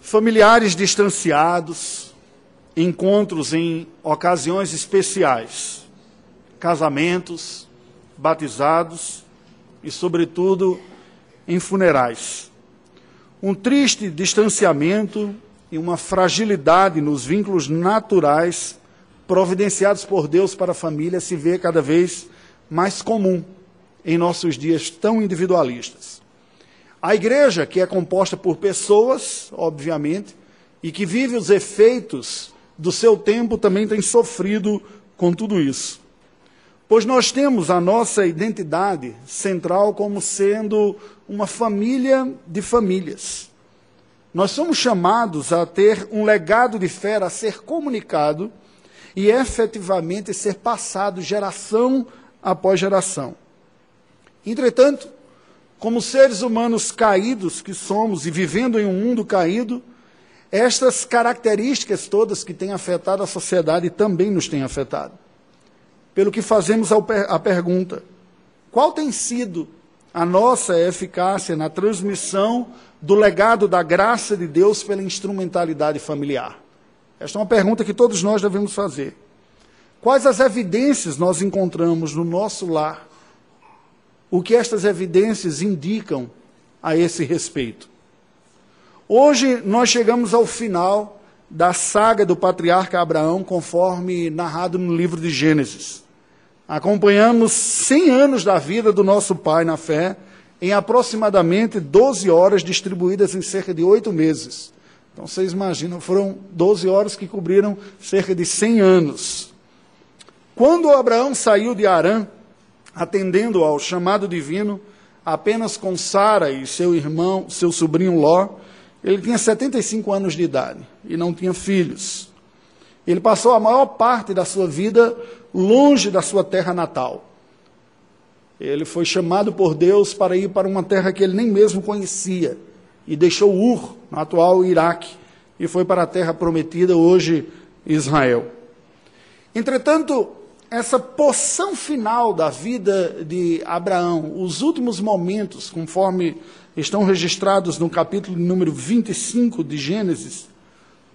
familiares distanciados, encontros em ocasiões especiais, casamentos, batizados e, sobretudo, em funerais. Um triste distanciamento e uma fragilidade nos vínculos naturais providenciados por Deus para a família se vê cada vez mais comum em nossos dias tão individualistas. A igreja, que é composta por pessoas, obviamente, e que vive os efeitos do seu tempo, também tem sofrido com tudo isso. Pois nós temos a nossa identidade central como sendo uma família de famílias. Nós somos chamados a ter um legado de fé a ser comunicado e efetivamente ser passado geração após geração. Entretanto, como seres humanos caídos que somos e vivendo em um mundo caído, estas características todas que têm afetado a sociedade também nos têm afetado. Pelo que fazemos a pergunta: qual tem sido a nossa eficácia na transmissão do legado da graça de Deus pela instrumentalidade familiar? Esta é uma pergunta que todos nós devemos fazer. Quais as evidências nós encontramos no nosso lar? O que estas evidências indicam a esse respeito? Hoje nós chegamos ao final da saga do patriarca Abraão, conforme narrado no livro de Gênesis. Acompanhamos 100 anos da vida do nosso pai na fé, em aproximadamente 12 horas, distribuídas em cerca de oito meses. Então vocês imaginam, foram 12 horas que cobriram cerca de 100 anos. Quando Abraão saiu de Arã, atendendo ao chamado divino, apenas com Sara e seu irmão, seu sobrinho Ló, ele tinha 75 anos de idade e não tinha filhos. Ele passou a maior parte da sua vida longe da sua terra natal. Ele foi chamado por Deus para ir para uma terra que ele nem mesmo conhecia e deixou Ur, no atual Iraque, e foi para a terra prometida, hoje Israel. Entretanto, essa porção final da vida de Abraão, os últimos momentos, conforme estão registrados no capítulo número 25 de Gênesis,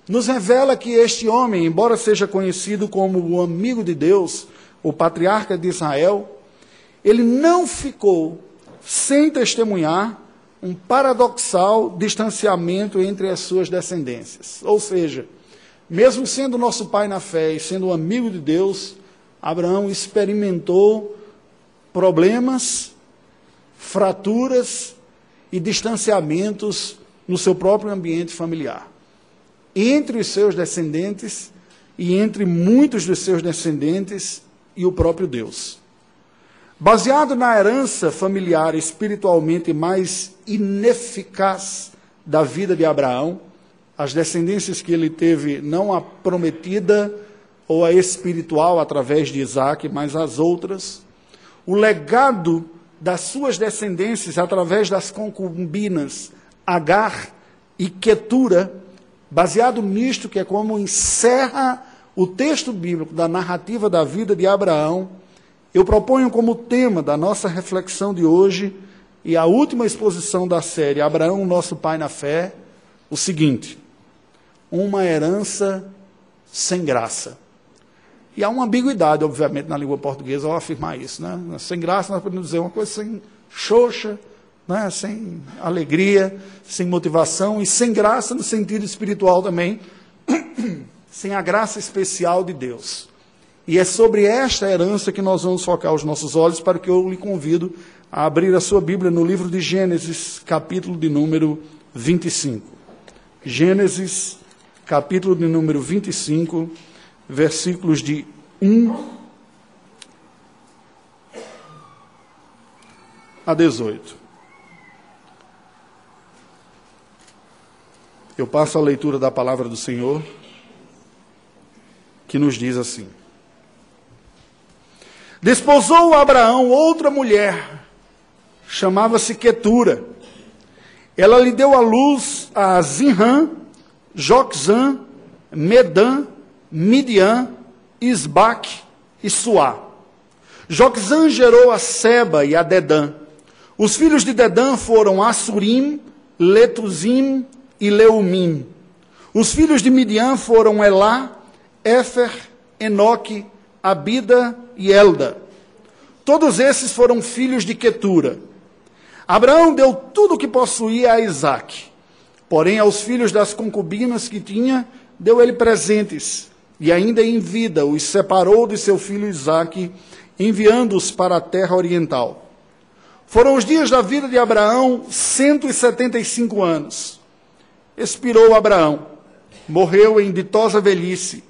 nos revela que este homem, embora seja conhecido como o amigo de Deus, o patriarca de Israel, ele não ficou sem testemunhar um paradoxal distanciamento entre as suas descendências. Ou seja, mesmo sendo nosso pai na fé e sendo um amigo de Deus, Abraão experimentou problemas, fraturas e distanciamentos no seu próprio ambiente familiar. Entre os seus descendentes e entre muitos dos seus descendentes e o próprio Deus. Baseado na herança familiar espiritualmente mais ineficaz da vida de Abraão, as descendências que ele teve, não a prometida ou a espiritual através de Isaac, mas as outras, o legado das suas descendências através das concubinas Agar e Quetura, baseado nisto que é como encerra o texto bíblico da narrativa da vida de Abraão, eu proponho como tema da nossa reflexão de hoje e a última exposição da série Abraão, nosso pai na fé, o seguinte: uma herança sem graça. E há uma ambiguidade, obviamente, na língua portuguesa ao afirmar isso. Né? Sem graça, nós podemos dizer uma coisa sem xoxa, né? sem alegria, sem motivação, e sem graça no sentido espiritual também, sem a graça especial de Deus. E é sobre esta herança que nós vamos focar os nossos olhos, para que eu lhe convido a abrir a sua Bíblia no livro de Gênesis, capítulo de número 25. Gênesis, capítulo de número 25, versículos de 1 a 18. Eu passo a leitura da palavra do Senhor, que nos diz assim: Desposou Abraão outra mulher, chamava-se Quetura. Ela lhe deu à luz a Zinrã, Joxã, Medã, Midian, Isbaque e Suá. Joxã gerou a Seba e a Dedã. Os filhos de Dedã foram Assurim, Letuzim, e Leumim. Os filhos de Midian foram Elá, Éfer, Enoque, Abida e Elda. Todos esses foram filhos de Quetura. Abraão deu tudo o que possuía a Isaac. Porém, aos filhos das concubinas que tinha, deu ele presentes. E ainda em vida os separou de seu filho Isaque, enviando-os para a terra oriental. Foram os dias da vida de Abraão 175 anos. Expirou Abraão, morreu em ditosa velhice,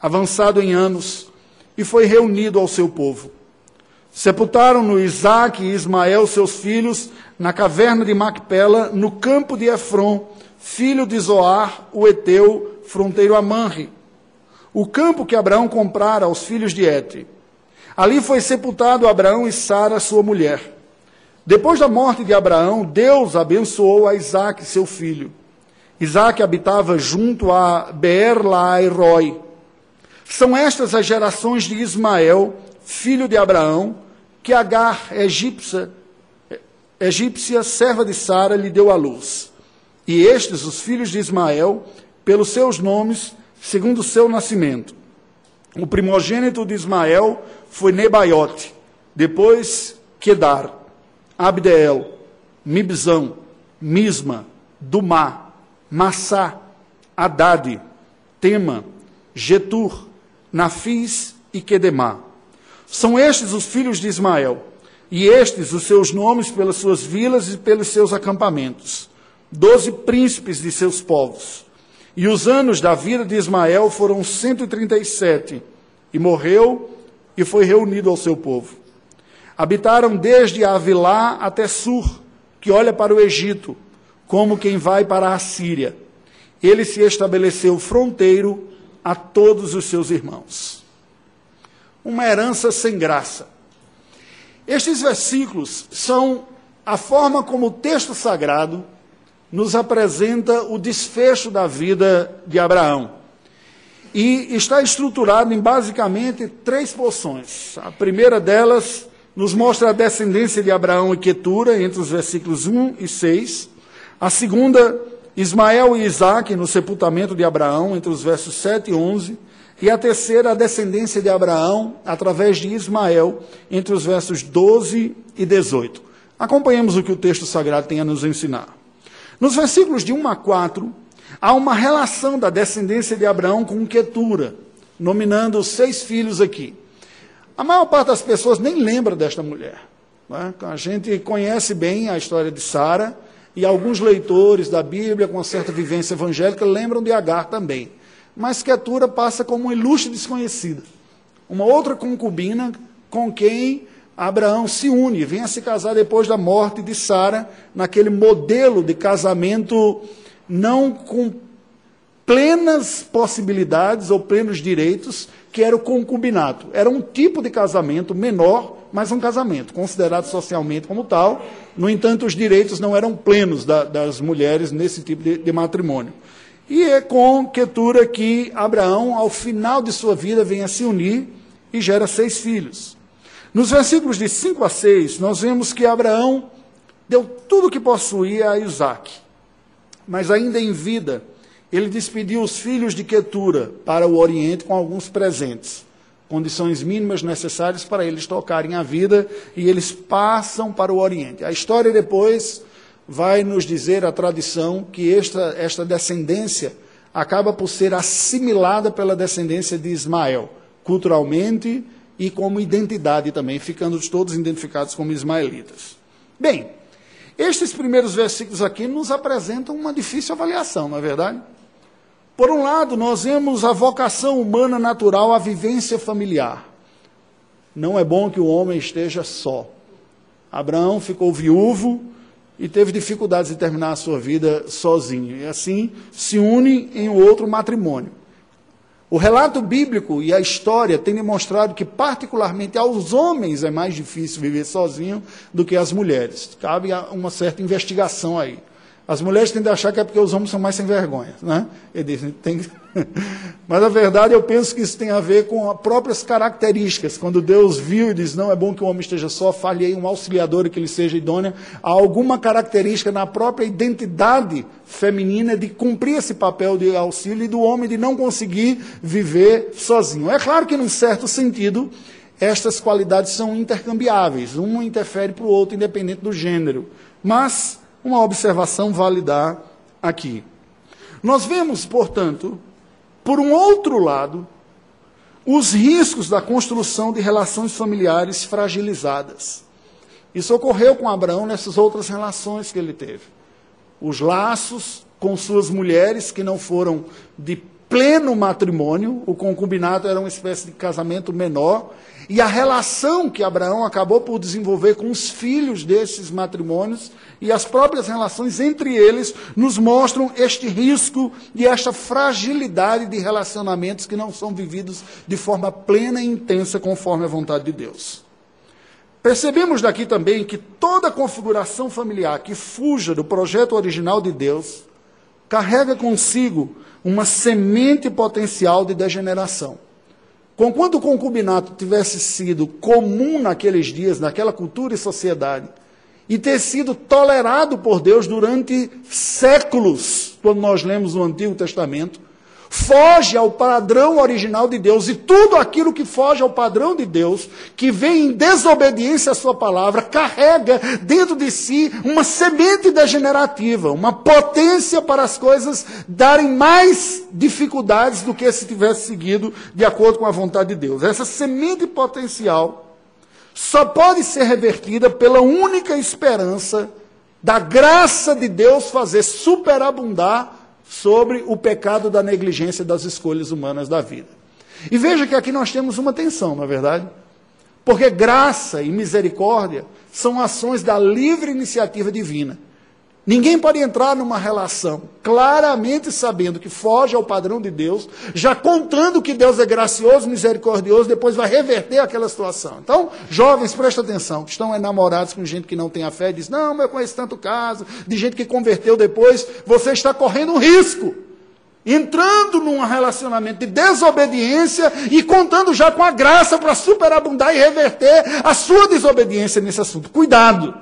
avançado em anos, e foi reunido ao seu povo. Sepultaram-no Isaque e Ismael, seus filhos, na caverna de Macpela, no campo de Efron, filho de Zoar, o Eteu, fronteiro a Manre, o campo que Abraão comprara aos filhos de Etre. Ali foi sepultado Abraão e Sara, sua mulher. Depois da morte de Abraão, Deus abençoou a Isaac, seu filho. Isaac habitava junto a Beer-Laai-Roi. São estas as gerações de Ismael, filho de Abraão, que Agar, egípcia, egípcia serva de Sara, lhe deu à luz. E estes, os filhos de Ismael, pelos seus nomes, segundo o seu nascimento. O primogênito de Ismael foi Nebaiote, depois Quedar, Abdeel, Mibzão, Misma, Dumá, Massá, Haddad, Tema, Getur, Nafis e Quedemá. São estes os filhos de Ismael, e estes os seus nomes pelas suas vilas e pelos seus acampamentos. Doze príncipes de seus povos. E os anos da vida de Ismael foram 137, e morreu e foi reunido ao seu povo. Habitaram desde Avilá até Sur, que olha para o Egito, como quem vai para a Síria. Ele se estabeleceu fronteiro a todos os seus irmãos. Uma herança sem graça. Estes versículos são a forma como o texto sagrado nos apresenta o desfecho da vida de Abraão. E está estruturado em basicamente três porções. A primeira delas nos mostra a descendência de Abraão e Quetura, entre os versículos 1 e 6. A segunda, Ismael e Isaac, no sepultamento de Abraão, entre os versos 7 e 11. E a terceira, a descendência de Abraão, através de Ismael, entre os versos 12 e 18. Acompanhemos o que o texto sagrado tem a nos ensinar. Nos versículos de 1 a 4, há uma relação da descendência de Abraão com Quetura, nominando seis filhos aqui. A maior parte das pessoas nem lembra desta mulher. É? A gente conhece bem a história de Sara, e alguns leitores da Bíblia, com uma certa vivência evangélica, lembram de Agar também. Mas Quetura passa como uma ilustre desconhecida. Uma outra concubina com quem Abraão se une, vem a se casar depois da morte de Sara, naquele modelo de casamento não com plenas possibilidades ou plenos direitos, que era o concubinato. Era um tipo de casamento menor, mas um casamento, considerado socialmente como tal. No entanto, os direitos não eram plenos da, das mulheres nesse tipo de, de matrimônio. E é com Quetura que Abraão, ao final de sua vida, vem a se unir e gera seis filhos. Nos versículos de 5 a 6, nós vemos que Abraão deu tudo o que possuía a Isaac. Mas ainda em vida, ele despediu os filhos de Quetura para o Oriente com alguns presentes, condições mínimas necessárias para eles tocarem a vida, e eles passam para o Oriente. A história depois vai nos dizer, a tradição, que esta, esta descendência acaba por ser assimilada pela descendência de Ismael, culturalmente e como identidade também, ficando todos identificados como ismaelitas. Bem, estes primeiros versículos aqui nos apresentam uma difícil avaliação, não é verdade? Por um lado, nós vemos a vocação humana natural à vivência familiar. Não é bom que o homem esteja só. Abraão ficou viúvo e teve dificuldades de terminar a sua vida sozinho. E assim se une em outro matrimônio. O relato bíblico e a história têm demonstrado que, particularmente aos homens, é mais difícil viver sozinho do que às mulheres. Cabe uma certa investigação aí. As mulheres tendem a achar que é porque os homens são mais sem vergonha, né? Ele diz, tem Mas a verdade eu penso que isso tem a ver com as próprias características. Quando Deus viu e diz, não é bom que o homem esteja só, falhei um auxiliador que ele seja idôneo, há alguma característica na própria identidade feminina de cumprir esse papel de auxílio e do homem de não conseguir viver sozinho. É claro que, num certo sentido, estas qualidades são intercambiáveis, um interfere para o outro, independente do gênero. Mas uma observação vale dar aqui. Nós vemos, portanto, por um outro lado, os riscos da construção de relações familiares fragilizadas. Isso ocorreu com Abraão nessas outras relações que ele teve. Os laços com suas mulheres que não foram de pleno matrimônio, o concubinato era uma espécie de casamento menor, e a relação que Abraão acabou por desenvolver com os filhos desses matrimônios e as próprias relações entre eles nos mostram este risco e esta fragilidade de relacionamentos que não são vividos de forma plena e intensa conforme a vontade de Deus. Percebemos daqui também que toda configuração familiar que fuja do projeto original de Deus carrega consigo uma semente potencial de degeneração. Conquanto o concubinato tivesse sido comum naqueles dias, naquela cultura e sociedade, e ter sido tolerado por Deus durante séculos, quando nós lemos o Antigo Testamento, foge ao padrão original de Deus e tudo aquilo que foge ao padrão de Deus, que vem em desobediência à sua palavra, carrega dentro de si uma semente degenerativa, uma potência para as coisas darem mais dificuldades do que se tivesse seguido de acordo com a vontade de Deus. Essa semente potencial só pode ser revertida pela única esperança da graça de Deus fazer superabundar sobre o pecado da negligência das escolhas humanas da vida. E veja que aqui nós temos uma tensão, não é verdade? Porque graça e misericórdia são ações da livre iniciativa divina. Ninguém pode entrar numa relação claramente sabendo que foge ao padrão de Deus, já contando que Deus é gracioso, misericordioso, depois vai reverter aquela situação. Então, jovens, presta atenção, que estão enamorados com gente que não tem a fé, diz: Não, mas eu conheço tanto caso, de gente que converteu depois, você está correndo um risco. Entrando num relacionamento de desobediência e contando já com a graça para superabundar e reverter a sua desobediência nesse assunto. Cuidado,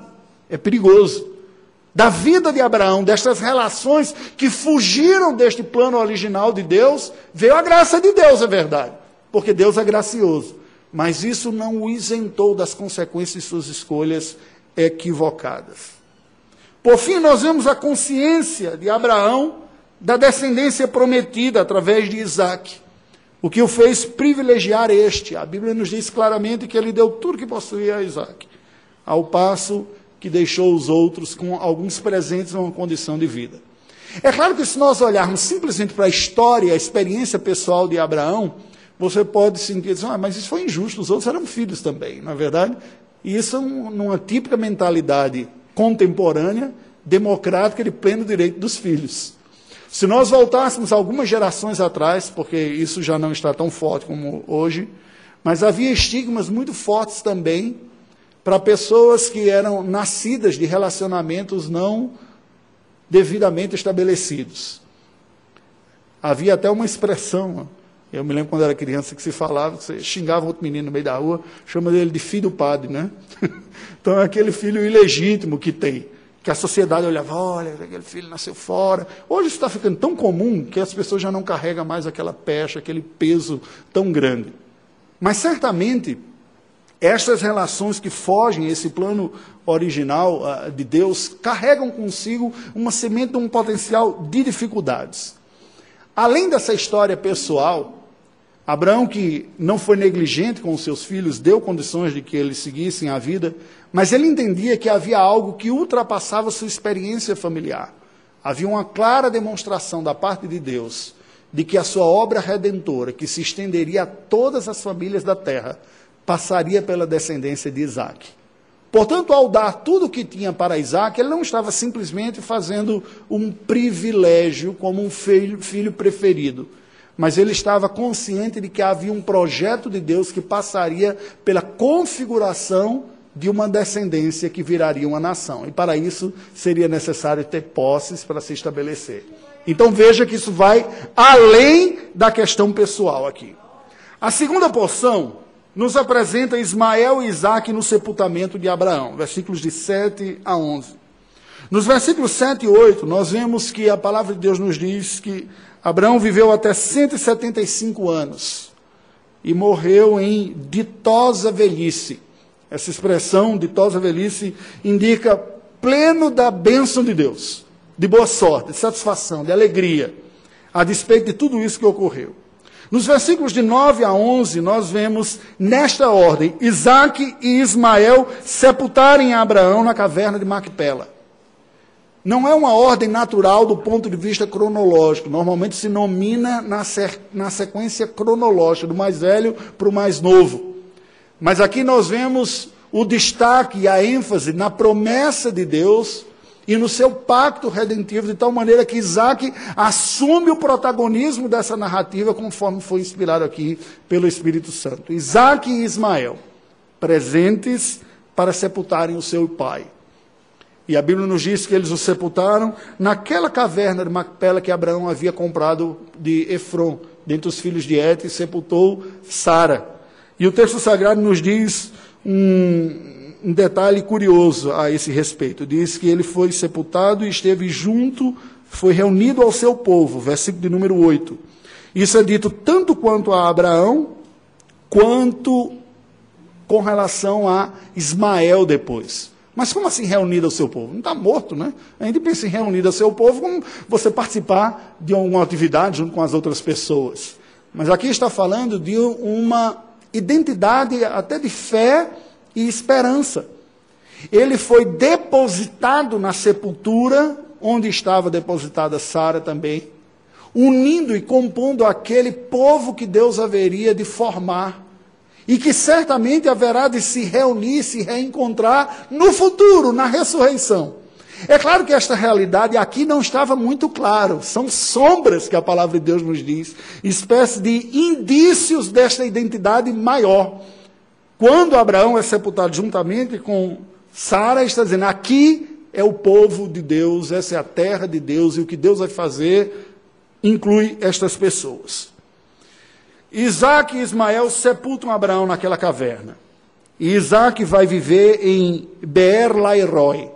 é perigoso da vida de Abraão, destas relações que fugiram deste plano original de Deus, veio a graça de Deus, é verdade, porque Deus é gracioso. Mas isso não o isentou das consequências de suas escolhas equivocadas. Por fim, nós vemos a consciência de Abraão da descendência prometida através de Isaac, o que o fez privilegiar este. A Bíblia nos diz claramente que ele deu tudo que possuía a Isaac, ao passo que deixou os outros com alguns presentes numa condição de vida. É claro que se nós olharmos simplesmente para a história, a experiência pessoal de Abraão, você pode sentir, ah, mas isso foi injusto, os outros eram filhos também, não é verdade? E isso é numa típica mentalidade contemporânea, democrática de pleno direito dos filhos. Se nós voltássemos algumas gerações atrás, porque isso já não está tão forte como hoje, mas havia estigmas muito fortes também para pessoas que eram nascidas de relacionamentos não devidamente estabelecidos. Havia até uma expressão, eu me lembro quando era criança que se falava, você xingava outro menino no meio da rua, chama ele de filho do padre, né? Então é aquele filho ilegítimo que tem, que a sociedade olhava, olha, aquele filho nasceu fora. Hoje está ficando tão comum que as pessoas já não carregam mais aquela pecha, aquele peso tão grande. Mas certamente estas relações que fogem esse plano original uh, de Deus carregam consigo uma semente, um potencial de dificuldades. Além dessa história pessoal, Abraão, que não foi negligente com os seus filhos, deu condições de que eles seguissem a vida, mas ele entendia que havia algo que ultrapassava sua experiência familiar. Havia uma clara demonstração da parte de Deus de que a sua obra redentora, que se estenderia a todas as famílias da terra, passaria pela descendência de Isaac. Portanto, ao dar tudo o que tinha para Isaac, ele não estava simplesmente fazendo um privilégio como um filho, filho preferido, mas ele estava consciente de que havia um projeto de Deus que passaria pela configuração de uma descendência que viraria uma nação. E para isso seria necessário ter posses para se estabelecer. Então veja que isso vai além da questão pessoal aqui. A segunda porção nos apresenta Ismael e Isaac no sepultamento de Abraão, versículos de 7 a 11. Nos versículos 7 e 8, nós vemos que a palavra de Deus nos diz que Abraão viveu até 175 anos e morreu em ditosa velhice. Essa expressão, ditosa velhice, indica pleno da bênção de Deus, de boa sorte, de satisfação, de alegria, a despeito de tudo isso que ocorreu. Nos versículos de 9 a 11, nós vemos nesta ordem: Isaac e Ismael sepultarem Abraão na caverna de Macpela. Não é uma ordem natural do ponto de vista cronológico. Normalmente se nomina na, na sequência cronológica, do mais velho para o mais novo. Mas aqui nós vemos o destaque e a ênfase na promessa de Deus e no seu pacto redentivo, de tal maneira que Isaac assume o protagonismo dessa narrativa, conforme foi inspirado aqui pelo Espírito Santo. Isaac e Ismael, presentes para sepultarem o seu pai. E a Bíblia nos diz que eles o sepultaram naquela caverna de Macpela que Abraão havia comprado de Efron, dentre os filhos de Et, e sepultou Sara. E o texto sagrado nos diz um, um detalhe curioso a esse respeito. Diz que ele foi sepultado e esteve junto, foi reunido ao seu povo, versículo de número 8. Isso é dito tanto quanto a Abraão, quanto com relação a Ismael depois. Mas como assim reunido ao seu povo? Não está morto, né? A gente pensa em reunido ao seu povo como você participar de alguma atividade junto com as outras pessoas. Mas aqui está falando de uma identidade até de fé e esperança. Ele foi depositado na sepultura onde estava depositada Sara também, unindo e compondo aquele povo que Deus haveria de formar e que certamente haverá de se reunir, se reencontrar no futuro, na ressurreição. É claro que esta realidade aqui não estava muito claro, são sombras que a palavra de Deus nos diz, espécie de indícios desta identidade maior. Quando Abraão é sepultado juntamente com Sara, está dizendo: aqui é o povo de Deus, essa é a terra de Deus, e o que Deus vai fazer inclui estas pessoas. Isaac e Ismael sepultam Abraão naquela caverna. E Isaac vai viver em Beer Lairoi.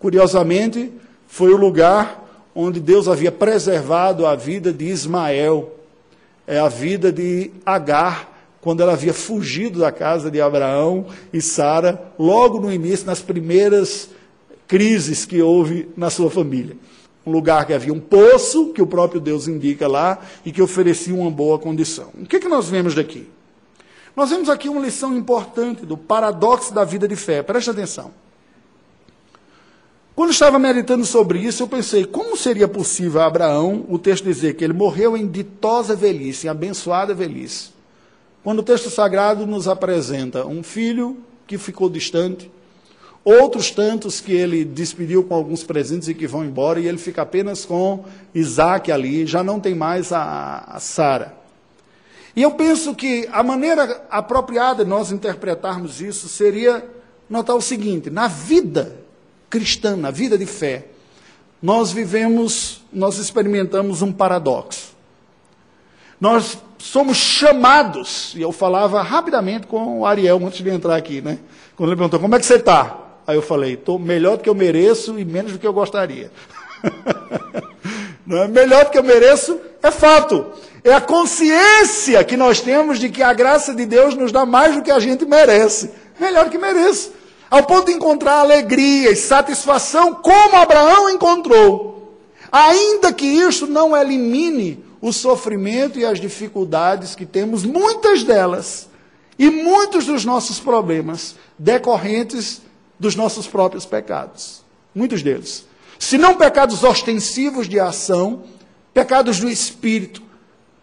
Curiosamente, foi o lugar onde Deus havia preservado a vida de Ismael, é a vida de Agar, quando ela havia fugido da casa de Abraão e Sara, logo no início, nas primeiras crises que houve na sua família um lugar que havia um poço, que o próprio Deus indica lá, e que oferecia uma boa condição. O que, que nós vemos daqui? Nós vemos aqui uma lição importante do paradoxo da vida de fé. Preste atenção. Quando estava meditando sobre isso, eu pensei, como seria possível a Abraão, o texto dizer que ele morreu em ditosa velhice, em abençoada velhice, quando o texto sagrado nos apresenta um filho que ficou distante, Outros tantos que ele despediu com alguns presentes e que vão embora, e ele fica apenas com Isaac ali, já não tem mais a, a Sara. E eu penso que a maneira apropriada de nós interpretarmos isso seria notar o seguinte: na vida cristã, na vida de fé, nós vivemos, nós experimentamos um paradoxo. Nós somos chamados, e eu falava rapidamente com o Ariel antes de entrar aqui, né? Quando ele perguntou: como é que você está? Aí eu falei, estou melhor do que eu mereço e menos do que eu gostaria. Não é melhor do que eu mereço, é fato. É a consciência que nós temos de que a graça de Deus nos dá mais do que a gente merece. Melhor do que mereço. Ao ponto de encontrar alegria e satisfação como Abraão encontrou. Ainda que isso não elimine o sofrimento e as dificuldades que temos, muitas delas, e muitos dos nossos problemas decorrentes dos nossos próprios pecados. Muitos deles. Se não pecados ostensivos de ação, pecados do espírito,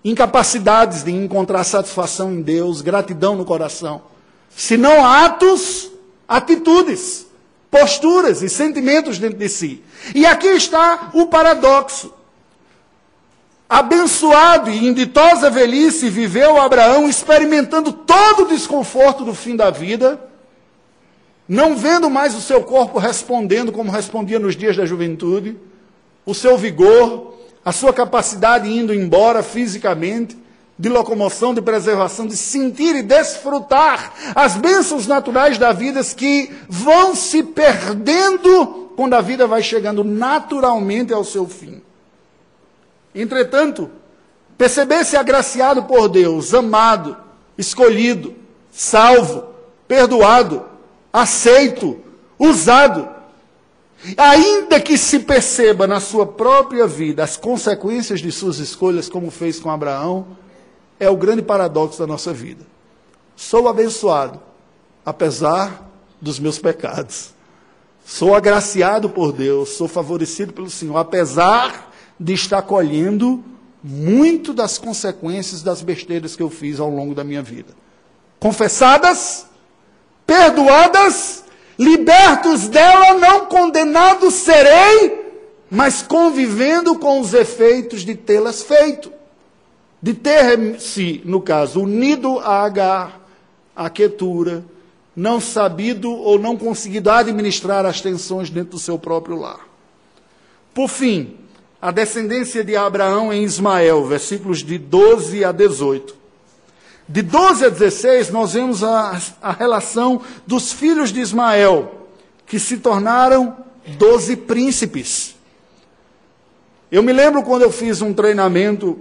incapacidades de encontrar satisfação em Deus, gratidão no coração. Se não atos, atitudes, posturas e sentimentos dentro de si. E aqui está o paradoxo. Abençoado e em ditosa velhice viveu Abraão experimentando todo o desconforto do fim da vida não vendo mais o seu corpo respondendo como respondia nos dias da juventude, o seu vigor, a sua capacidade indo embora fisicamente, de locomoção, de preservação, de sentir e desfrutar as bênçãos naturais da vida que vão se perdendo quando a vida vai chegando naturalmente ao seu fim. Entretanto, perceber-se agraciado por Deus, amado, escolhido, salvo, perdoado, aceito, usado, ainda que se perceba na sua própria vida as consequências de suas escolhas, como fez com Abraão, é o grande paradoxo da nossa vida. Sou abençoado, apesar dos meus pecados. Sou agraciado por Deus, sou favorecido pelo Senhor, apesar de estar colhendo muito das consequências das besteiras que eu fiz ao longo da minha vida. Confessadas, perdoadas, libertos dela, não condenados serei, mas convivendo com os efeitos de tê-las feito de ter-se, no caso, unido a Agar, a Quetura, não sabido ou não conseguido administrar as tensões dentro do seu próprio lar. Por fim, a descendência de Abraão em Ismael, versículos de 12 a 18. De 12 a 16, nós vemos a, a relação dos filhos de Ismael, que se tornaram doze príncipes. Eu me lembro quando eu fiz um treinamento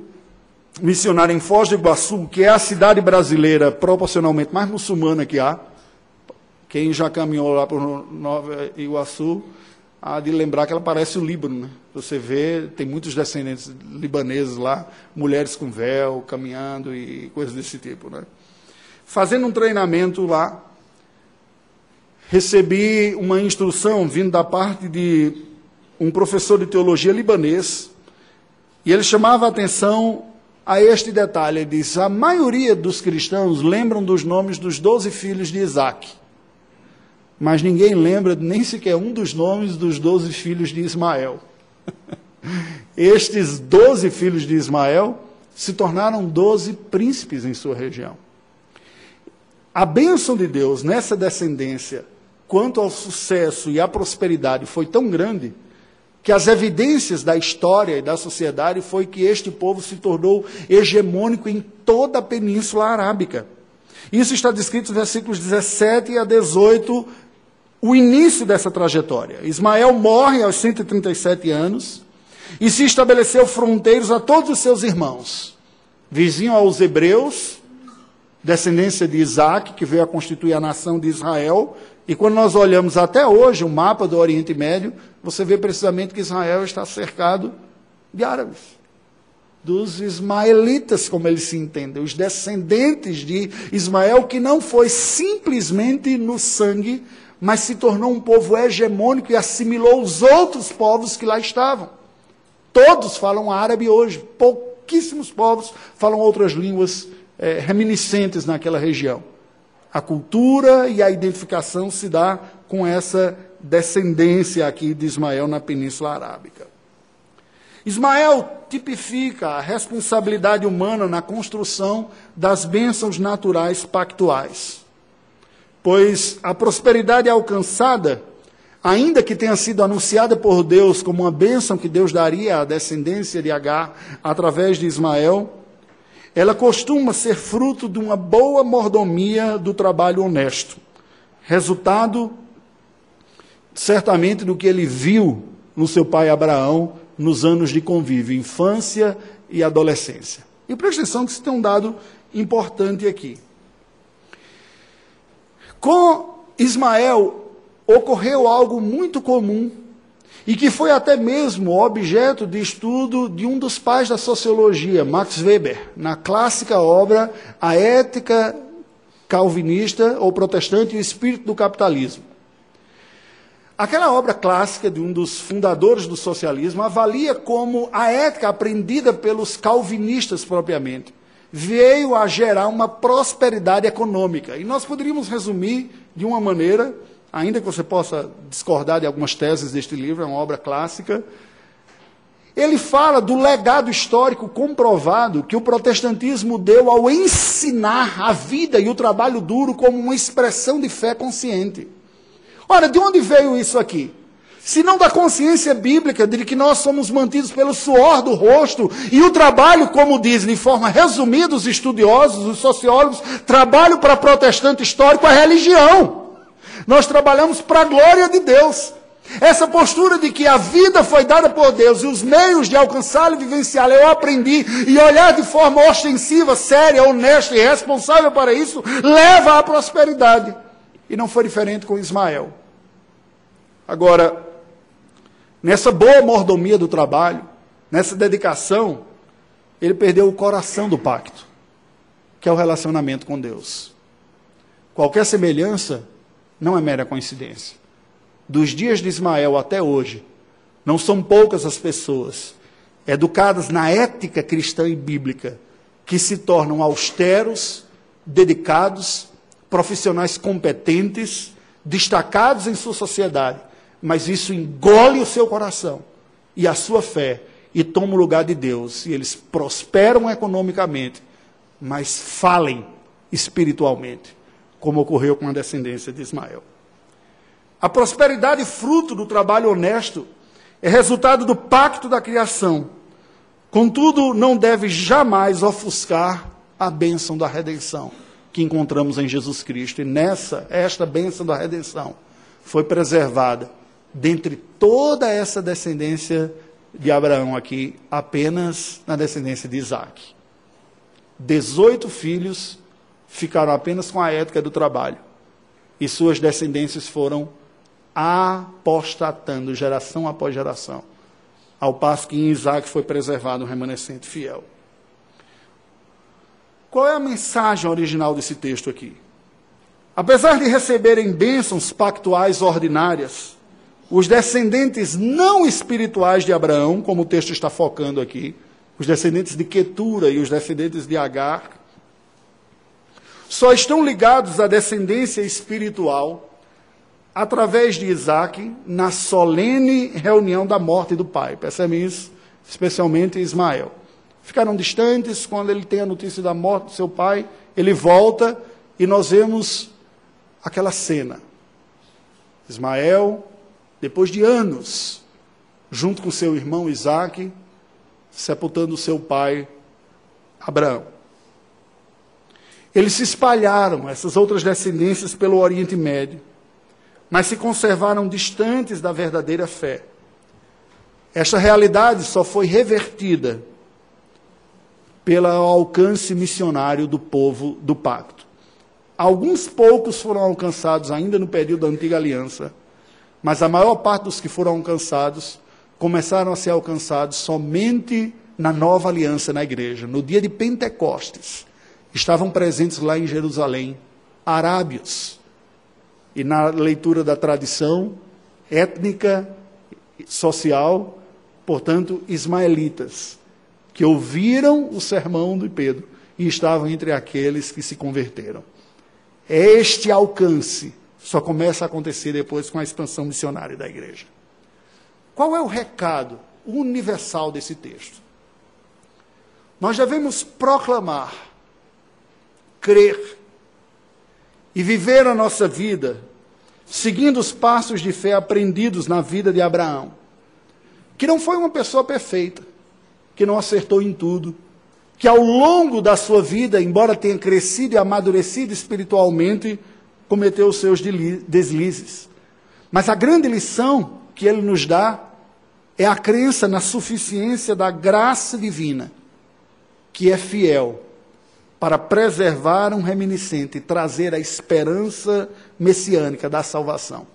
missionário em Foz do Iguaçu, que é a cidade brasileira proporcionalmente mais muçulmana que há. Quem já caminhou lá por Nova Iguaçu, há de lembrar que ela parece o Líbano. Né? Você vê, tem muitos descendentes libaneses lá, mulheres com véu, caminhando e coisas desse tipo. Né? Fazendo um treinamento lá, recebi uma instrução vindo da parte de um professor de teologia libanês, e ele chamava a atenção a este detalhe. Ele diz: a maioria dos cristãos lembram dos nomes dos doze filhos de Isaac, mas ninguém lembra nem sequer um dos nomes dos doze filhos de Ismael. Estes doze filhos de Ismael se tornaram doze príncipes em sua região. A bênção de Deus nessa descendência, quanto ao sucesso e à prosperidade, foi tão grande que as evidências da história e da sociedade foi que este povo se tornou hegemônico em toda a Península Arábica. Isso está descrito nos versículos 17 a 18, o início dessa trajetória. Ismael morre aos 137 anos e se estabeleceu fronteiros a todos os seus irmãos, vizinho aos hebreus, descendência de Isaac, que veio a constituir a nação de Israel, e quando nós olhamos até hoje o mapa do Oriente Médio, você vê precisamente que Israel está cercado de árabes, dos ismaelitas, como eles se entendem, os descendentes de Ismael, que não foi simplesmente no sangue, mas se tornou um povo hegemônico e assimilou os outros povos que lá estavam. Todos falam árabe hoje, pouquíssimos povos falam outras línguas é, reminiscentes naquela região. A cultura e a identificação se dá com essa descendência aqui de Ismael na Península Arábica. Ismael tipifica a responsabilidade humana na construção das bênçãos naturais pactuais. Pois a prosperidade alcançada, ainda que tenha sido anunciada por Deus como uma bênção que Deus daria à descendência de Agar através de Ismael, ela costuma ser fruto de uma boa mordomia do trabalho honesto. Resultado, certamente, do que ele viu no seu pai Abraão nos anos de convívio, infância e adolescência. E preste atenção que isso tem um dado importante aqui. Com Ismael ocorreu algo muito comum e que foi até mesmo objeto de estudo de um dos pais da sociologia, Max Weber, na clássica obra A Ética Calvinista ou Protestante e o Espírito do Capitalismo. Aquela obra clássica de um dos fundadores do socialismo avalia como a ética aprendida pelos calvinistas propriamente veio a gerar uma prosperidade econômica. E nós poderíamos resumir de uma maneira ainda que você possa discordar de algumas teses deste livro, é uma obra clássica. Ele fala do legado histórico comprovado que o protestantismo deu ao ensinar a vida e o trabalho duro como uma expressão de fé consciente. Ora, de onde veio isso aqui? Se não da consciência bíblica de que nós somos mantidos pelo suor do rosto e o trabalho, como dizem de forma resumida os estudiosos, os sociólogos, trabalho para protestante histórico é religião. Nós trabalhamos para a glória de Deus. Essa postura de que a vida foi dada por Deus e os meios de alcançá-la e vivenciá-la eu aprendi e olhar de forma ostensiva, séria, honesta e responsável para isso, leva à prosperidade. E não foi diferente com Ismael. Agora, nessa boa mordomia do trabalho, nessa dedicação, ele perdeu o coração do pacto, que é o relacionamento com Deus. Qualquer semelhança não é mera coincidência dos dias de Ismael até hoje, não são poucas as pessoas educadas na ética cristã e bíblica que se tornam austeros, dedicados, profissionais competentes, destacados em sua sociedade, mas isso engole o seu coração e a sua fé e toma o lugar de Deus, e eles prosperam economicamente, mas falem espiritualmente, como ocorreu com a descendência de Ismael. A prosperidade fruto do trabalho honesto é resultado do pacto da criação. Contudo, não deve jamais ofuscar a bênção da redenção que encontramos em Jesus Cristo. E nessa, esta bênção da redenção foi preservada dentre toda essa descendência de Abraão aqui, apenas na descendência de Isaac. Dezoito filhos ficaram apenas com a ética do trabalho. E suas descendências foram apostatando geração após geração, ao passo que em Isaac foi preservado um remanescente fiel. Qual é a mensagem original desse texto aqui? Apesar de receberem bênçãos pactuais ordinárias, os descendentes não espirituais de Abraão, como o texto está focando aqui, os descendentes de Quetura e os descendentes de Agar, só estão ligados à descendência espiritual através de Isaac, na solene reunião da morte do pai. Percebem isso? Especialmente Ismael. Ficaram distantes quando ele tem a notícia da morte do seu pai, ele volta e nós vemos aquela cena. Ismael, depois de anos, junto com seu irmão Isaac, sepultando seu pai Abraão. Eles se espalharam, essas outras descendências, pelo Oriente Médio mas se conservaram distantes da verdadeira fé. Esta realidade só foi revertida pelo alcance missionário do povo do pacto. Alguns poucos foram alcançados ainda no período da antiga aliança, mas a maior parte dos que foram alcançados começaram a ser alcançados somente na nova aliança na igreja. No dia de Pentecostes, estavam presentes lá em Jerusalém arábios, e na leitura da tradição étnica, social, portanto, ismaelitas, que ouviram o sermão de Pedro e estavam entre aqueles que se converteram. Este alcance só começa a acontecer depois com a expansão missionária da igreja. Qual é o recado universal desse texto? Nós devemos proclamar, crer e viver a nossa vida seguindo os passos de fé aprendidos na vida de Abraão, que não foi uma pessoa perfeita, que não acertou em tudo, que ao longo da sua vida, embora tenha crescido e amadurecido espiritualmente, cometeu os seus deslizes. Mas a grande lição que ele nos dá é a crença na suficiência da graça divina, que é fiel para preservar um reminiscente e trazer a esperança messiânica da salvação.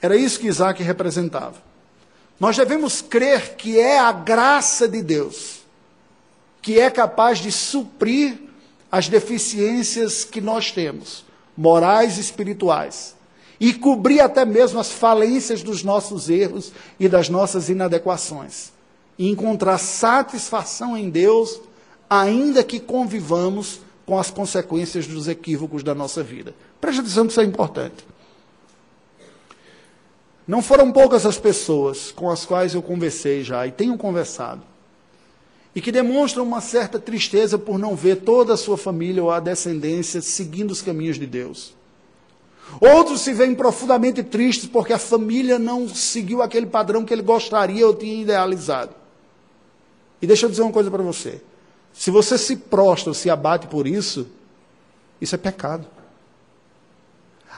Era isso que Isaac representava. Nós devemos crer que é a graça de Deus que é capaz de suprir as deficiências que nós temos, morais e espirituais, e cobrir até mesmo as falências dos nossos erros e das nossas inadequações, e encontrar satisfação em Deus ainda que convivamos com as consequências dos equívocos da nossa vida. Preste atenção que isso é importante. Não foram poucas as pessoas com as quais eu conversei já e tenho conversado, e que demonstram uma certa tristeza por não ver toda a sua família ou a descendência seguindo os caminhos de Deus. Outros se veem profundamente tristes porque a família não seguiu aquele padrão que ele gostaria ou tinha idealizado. E deixa eu dizer uma coisa para você. Se você se prostra ou se abate por isso, isso é pecado.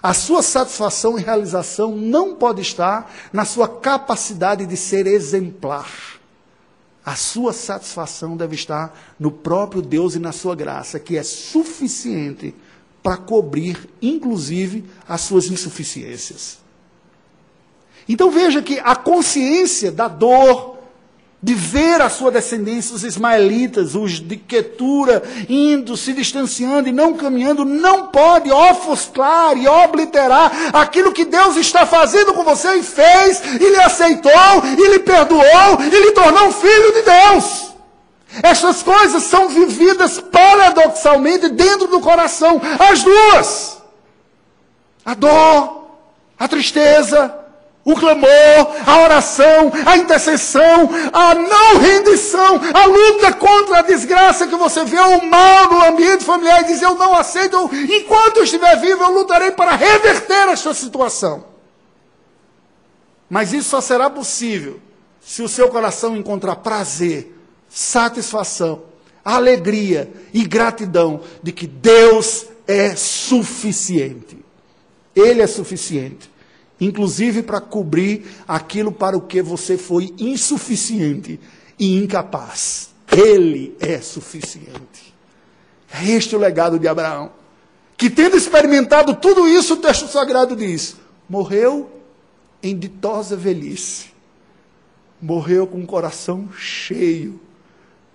A sua satisfação e realização não pode estar na sua capacidade de ser exemplar. A sua satisfação deve estar no próprio Deus e na sua graça, que é suficiente para cobrir, inclusive, as suas insuficiências. Então veja que a consciência da dor, de ver a sua descendência, os ismaelitas, os de Quetura, indo, se distanciando e não caminhando, não pode ofuscar e obliterar aquilo que Deus está fazendo com você e fez, e lhe aceitou, e lhe perdoou, e lhe tornou um filho de Deus. Estas coisas são vividas paradoxalmente dentro do coração, as duas. A dor, a tristeza, o clamor, a oração, a intercessão, a não rendição, a luta contra a desgraça que você vê, o mal no ambiente familiar e diz: Eu não aceito, enquanto estiver vivo, eu lutarei para reverter esta situação. Mas isso só será possível se o seu coração encontrar prazer, satisfação, alegria e gratidão de que Deus é suficiente. Ele é suficiente inclusive para cobrir aquilo para o que você foi insuficiente e incapaz. Ele é suficiente. É este o legado de Abraão. Que tendo experimentado tudo isso, o texto sagrado diz: morreu em ditosa velhice. Morreu com o coração cheio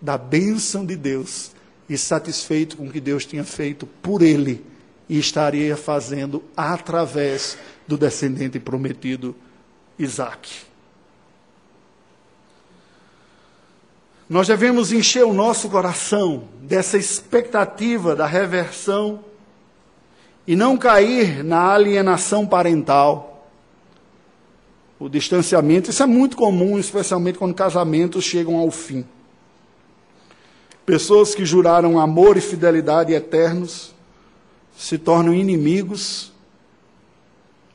da bênção de Deus e satisfeito com o que Deus tinha feito por ele e estaria fazendo através do descendente prometido, Isaac. Nós devemos encher o nosso coração dessa expectativa da reversão e não cair na alienação parental, o distanciamento. Isso é muito comum, especialmente quando casamentos chegam ao fim. Pessoas que juraram amor e fidelidade eternos se tornam inimigos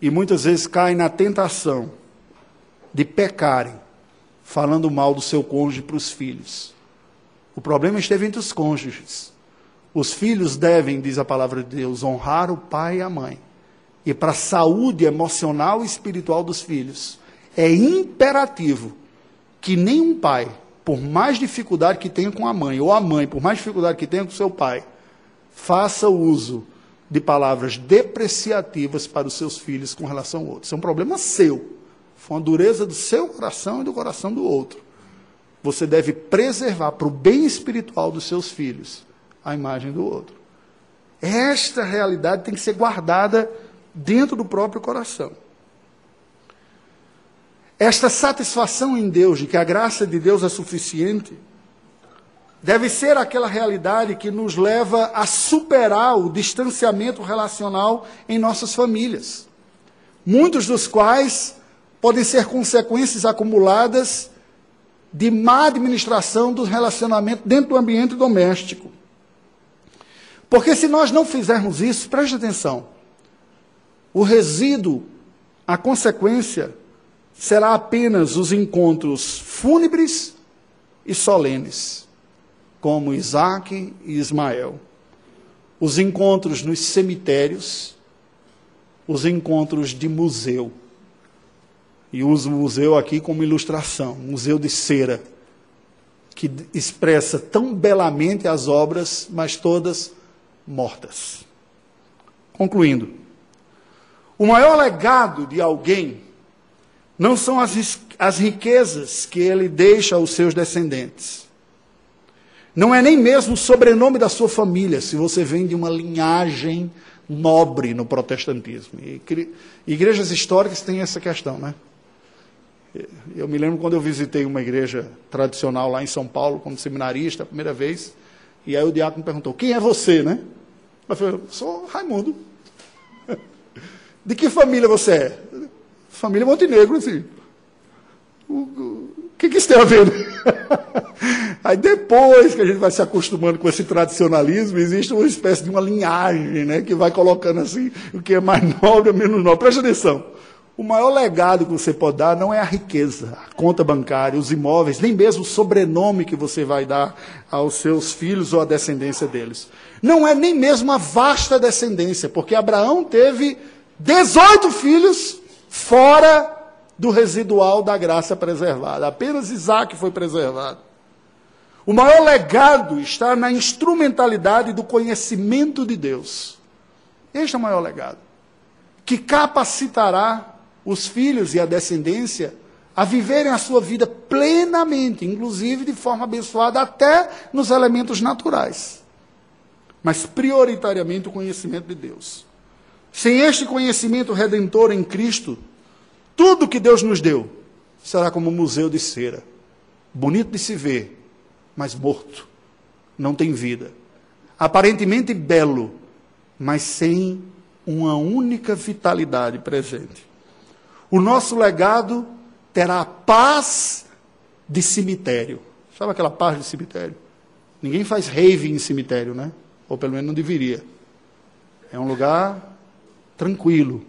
e muitas vezes caem na tentação de pecarem, falando mal do seu cônjuge para os filhos. O problema esteve entre os cônjuges. Os filhos devem, diz a palavra de Deus, honrar o pai e a mãe. E para a saúde emocional e espiritual dos filhos, é imperativo que nenhum pai, por mais dificuldade que tenha com a mãe, ou a mãe, por mais dificuldade que tenha com seu pai, faça uso de palavras depreciativas para os seus filhos com relação ao outro. Isso é um problema seu. Foi uma dureza do seu coração e do coração do outro. Você deve preservar para o bem espiritual dos seus filhos a imagem do outro. Esta realidade tem que ser guardada dentro do próprio coração. Esta satisfação em Deus, de que a graça de Deus é suficiente, deve ser aquela realidade que nos leva a superar o distanciamento relacional em nossas famílias, muitos dos quais podem ser consequências acumuladas de má administração do relacionamento dentro do ambiente doméstico. Porque se nós não fizermos isso, preste atenção, o resíduo, a consequência, será apenas os encontros fúnebres e solenes como Isaac e Ismael. Os encontros nos cemitérios, os encontros de museu. E uso o museu aqui como ilustração, museu de cera, que expressa tão belamente as obras, mas todas mortas. Concluindo, o maior legado de alguém não são as, as riquezas que ele deixa aos seus descendentes não é nem mesmo o sobrenome da sua família, se você vem de uma linhagem nobre no protestantismo. E igrejas históricas têm essa questão, né? Eu me lembro quando eu visitei uma igreja tradicional lá em São Paulo, como seminarista, a primeira vez, e aí o diácono perguntou: Quem é você, né? Eu falei: Sou Raimundo. De que família você é? Família Montenegro, assim. O, que, que isso tem a ver? Aí depois que a gente vai se acostumando com esse tradicionalismo, existe uma espécie de uma linhagem, né, que vai colocando assim o que é mais nobre menos nobre. Presta atenção. O maior legado que você pode dar não é a riqueza, a conta bancária, os imóveis, nem mesmo o sobrenome que você vai dar aos seus filhos ou à descendência deles. Não é nem mesmo a vasta descendência, porque Abraão teve 18 filhos fora do residual da graça preservada. Apenas Isaac foi preservado. O maior legado está na instrumentalidade do conhecimento de Deus. Este é o maior legado. Que capacitará os filhos e a descendência a viverem a sua vida plenamente, inclusive de forma abençoada, até nos elementos naturais. Mas prioritariamente o conhecimento de Deus. Sem este conhecimento redentor em Cristo, tudo que Deus nos deu será como um museu de cera, bonito de se ver, mas morto, não tem vida. Aparentemente belo, mas sem uma única vitalidade presente. O nosso legado terá paz de cemitério. Sabe aquela paz de cemitério? Ninguém faz rave em cemitério, né? Ou pelo menos não deveria. É um lugar tranquilo,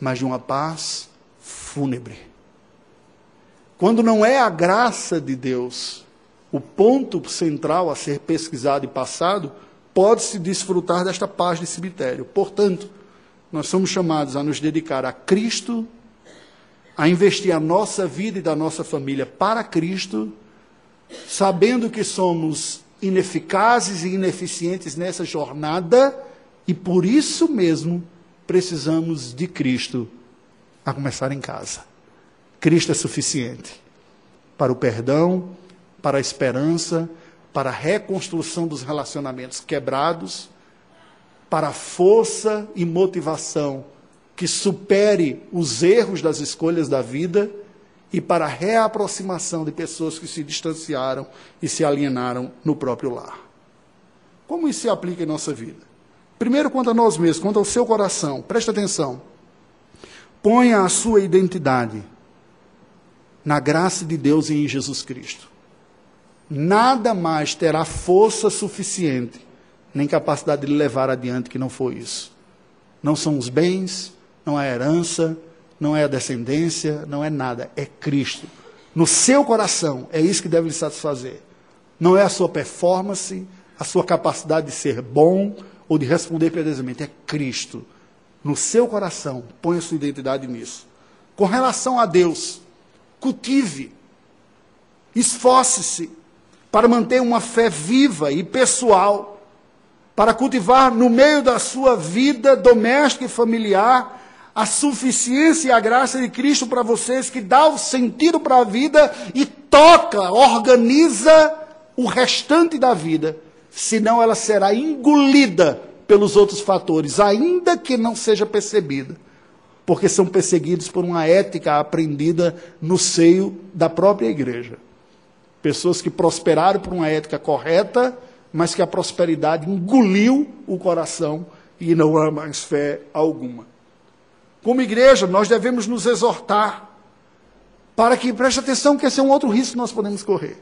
mas de uma paz fúnebre. Quando não é a graça de Deus o ponto central a ser pesquisado e passado, pode-se desfrutar desta paz de cemitério. Portanto, nós somos chamados a nos dedicar a Cristo a investir a nossa vida e da nossa família para Cristo, sabendo que somos ineficazes e ineficientes nessa jornada e por isso mesmo precisamos de Cristo, a começar em casa. Cristo é suficiente para o perdão, para a esperança, para a reconstrução dos relacionamentos quebrados, para a força e motivação que supere os erros das escolhas da vida e para a reaproximação de pessoas que se distanciaram e se alienaram no próprio lar. Como isso se aplica em nossa vida? Primeiro, quanto a nós mesmos, quanto ao seu coração, preste atenção. Ponha a sua identidade na graça de Deus e em Jesus Cristo. Nada mais terá força suficiente, nem capacidade de levar adiante que não for isso. Não são os bens, não é herança, não é a descendência, não é nada, é Cristo. No seu coração, é isso que deve lhe satisfazer. Não é a sua performance, a sua capacidade de ser bom ou de responder piedosamente, é Cristo. No seu coração, põe a sua identidade nisso. Com relação a Deus, cultive, esforce-se para manter uma fé viva e pessoal, para cultivar no meio da sua vida doméstica e familiar a suficiência e a graça de Cristo para vocês, que dá o sentido para a vida e toca, organiza o restante da vida. Senão ela será engolida pelos outros fatores, ainda que não seja percebida. Porque são perseguidos por uma ética aprendida no seio da própria igreja. Pessoas que prosperaram por uma ética correta, mas que a prosperidade engoliu o coração e não há mais fé alguma. Como igreja, nós devemos nos exortar para que, preste atenção, que esse é um outro risco que nós podemos correr.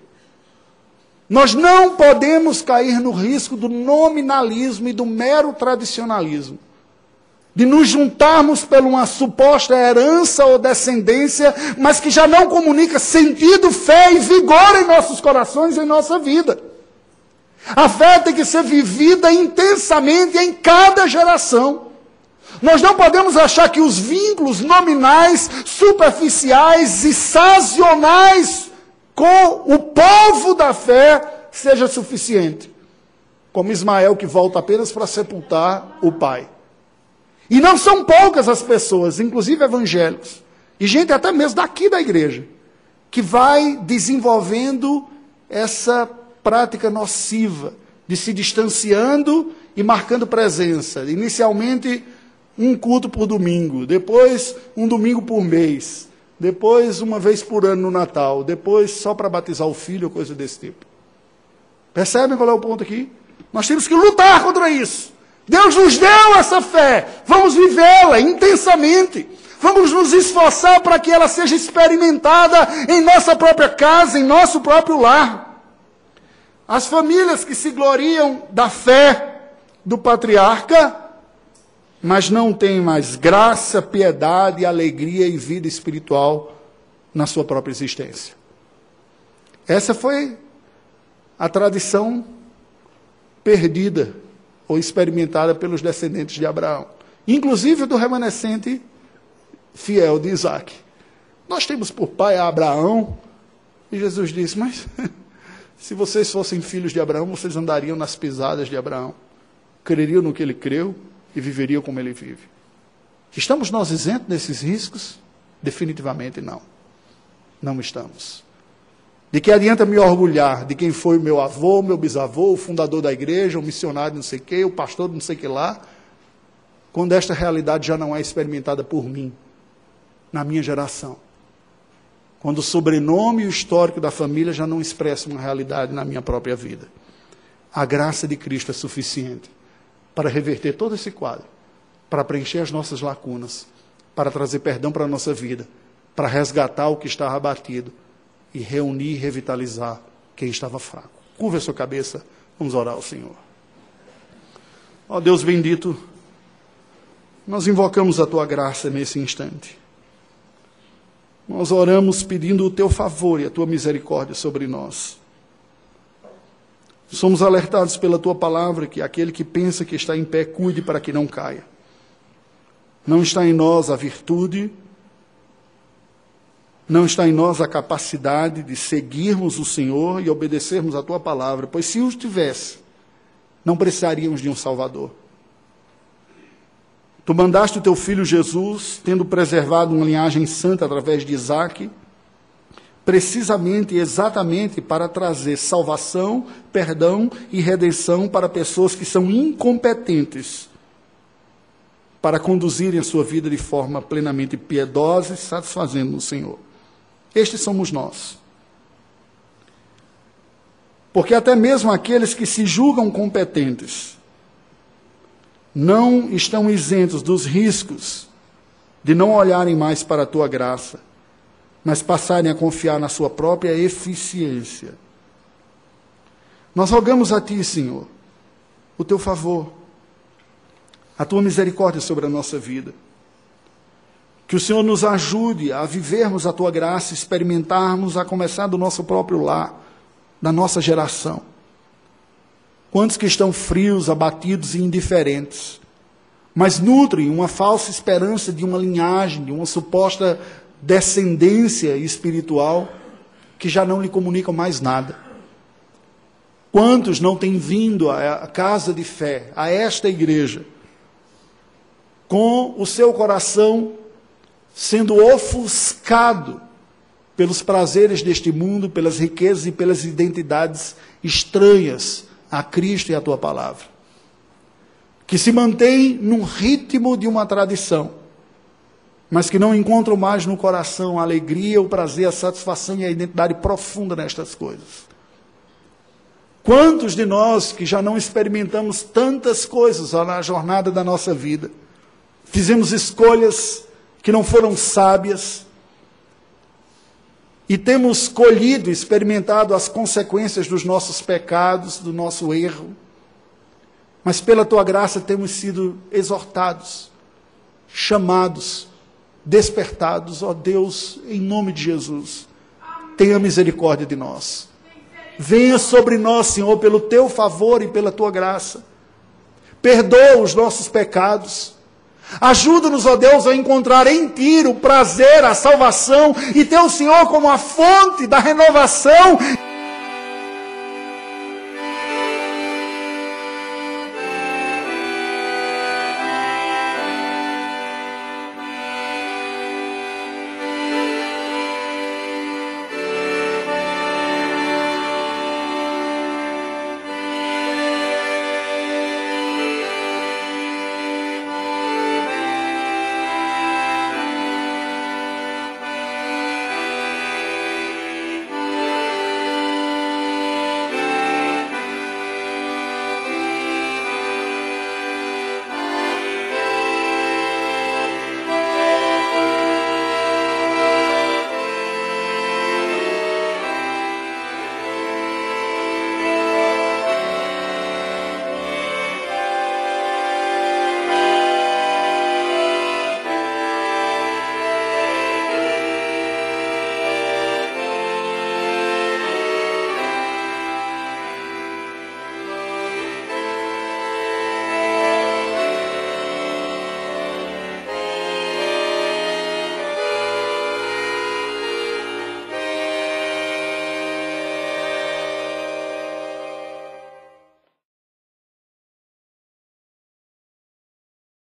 Nós não podemos cair no risco do nominalismo e do mero tradicionalismo. De nos juntarmos por uma suposta herança ou descendência, mas que já não comunica sentido, fé e vigor em nossos corações e em nossa vida. A fé tem que ser vivida intensamente em cada geração. Nós não podemos achar que os vínculos nominais, superficiais e sazonais com o povo da fé seja suficiente. Como Ismael que volta apenas para sepultar o pai. E não são poucas as pessoas, inclusive evangélicos, e gente até mesmo daqui da igreja, que vai desenvolvendo essa prática nociva de se distanciando e marcando presença. Inicialmente um culto por domingo, depois um domingo por mês, depois uma vez por ano no Natal, depois só para batizar o filho coisa desse tipo. Percebem qual é o ponto aqui? Nós temos que lutar contra isso. Deus nos deu essa fé, vamos vivê-la intensamente. Vamos nos esforçar para que ela seja experimentada em nossa própria casa, em nosso próprio lar. As famílias que se gloriam da fé do patriarca, mas não têm mais graça, piedade, alegria e vida espiritual na sua própria existência. Essa foi a tradição perdida ou experimentada pelos descendentes de Abraão, inclusive do remanescente fiel de Isaac. Nós temos por pai Abraão, e Jesus disse: Mas se vocês fossem filhos de Abraão, vocês andariam nas pisadas de Abraão, creriam no que ele creu e viveriam como ele vive. Estamos nós isentos desses riscos? Definitivamente não. Não estamos. De que adianta me orgulhar de quem foi meu avô, meu bisavô, o fundador da igreja, o missionário não sei o quê, o pastor não sei o que lá, quando esta realidade já não é experimentada por mim, na minha geração. Quando o sobrenome e o histórico da família já não expressam uma realidade na minha própria vida. A graça de Cristo é suficiente para reverter todo esse quadro, para preencher as nossas lacunas, para trazer perdão para a nossa vida, para resgatar o que estava abatido e reunir e revitalizar quem estava fraco. Curva a sua cabeça, vamos orar ao Senhor. Ó Deus bendito, nós invocamos a tua graça nesse instante. Nós oramos pedindo o teu favor e a tua misericórdia sobre nós. Somos alertados pela tua palavra que aquele que pensa que está em pé, cuide para que não caia. Não está em nós a virtude, não está em nós a capacidade de seguirmos o Senhor e obedecermos a tua palavra, pois se os tivesse, não precisaríamos de um Salvador. Tu mandaste o teu filho Jesus, tendo preservado uma linhagem santa através de Isaac, precisamente e exatamente para trazer salvação, perdão e redenção para pessoas que são incompetentes para conduzirem a sua vida de forma plenamente piedosa e satisfazendo no Senhor. Estes somos nós. Porque até mesmo aqueles que se julgam competentes não estão isentos dos riscos de não olharem mais para a tua graça, mas passarem a confiar na sua própria eficiência. Nós rogamos a Ti, Senhor, o Teu favor, a Tua misericórdia sobre a nossa vida. Que o Senhor nos ajude a vivermos a tua graça, experimentarmos a começar do nosso próprio lar, da nossa geração. Quantos que estão frios, abatidos e indiferentes, mas nutrem uma falsa esperança de uma linhagem, de uma suposta descendência espiritual que já não lhe comunicam mais nada. Quantos não têm vindo à casa de fé, a esta igreja, com o seu coração sendo ofuscado pelos prazeres deste mundo, pelas riquezas e pelas identidades estranhas a Cristo e a tua palavra. Que se mantém num ritmo de uma tradição, mas que não encontram mais no coração a alegria, o prazer, a satisfação e a identidade profunda nestas coisas. Quantos de nós que já não experimentamos tantas coisas na jornada da nossa vida, fizemos escolhas que não foram sábias, e temos colhido, experimentado as consequências dos nossos pecados, do nosso erro, mas pela tua graça temos sido exortados, chamados, despertados, ó Deus, em nome de Jesus, tenha misericórdia de nós. Venha sobre nós, Senhor, pelo teu favor e pela tua graça. Perdoa os nossos pecados Ajuda-nos, ó Deus, a encontrar em Ti o prazer, a salvação e ter o Senhor como a fonte da renovação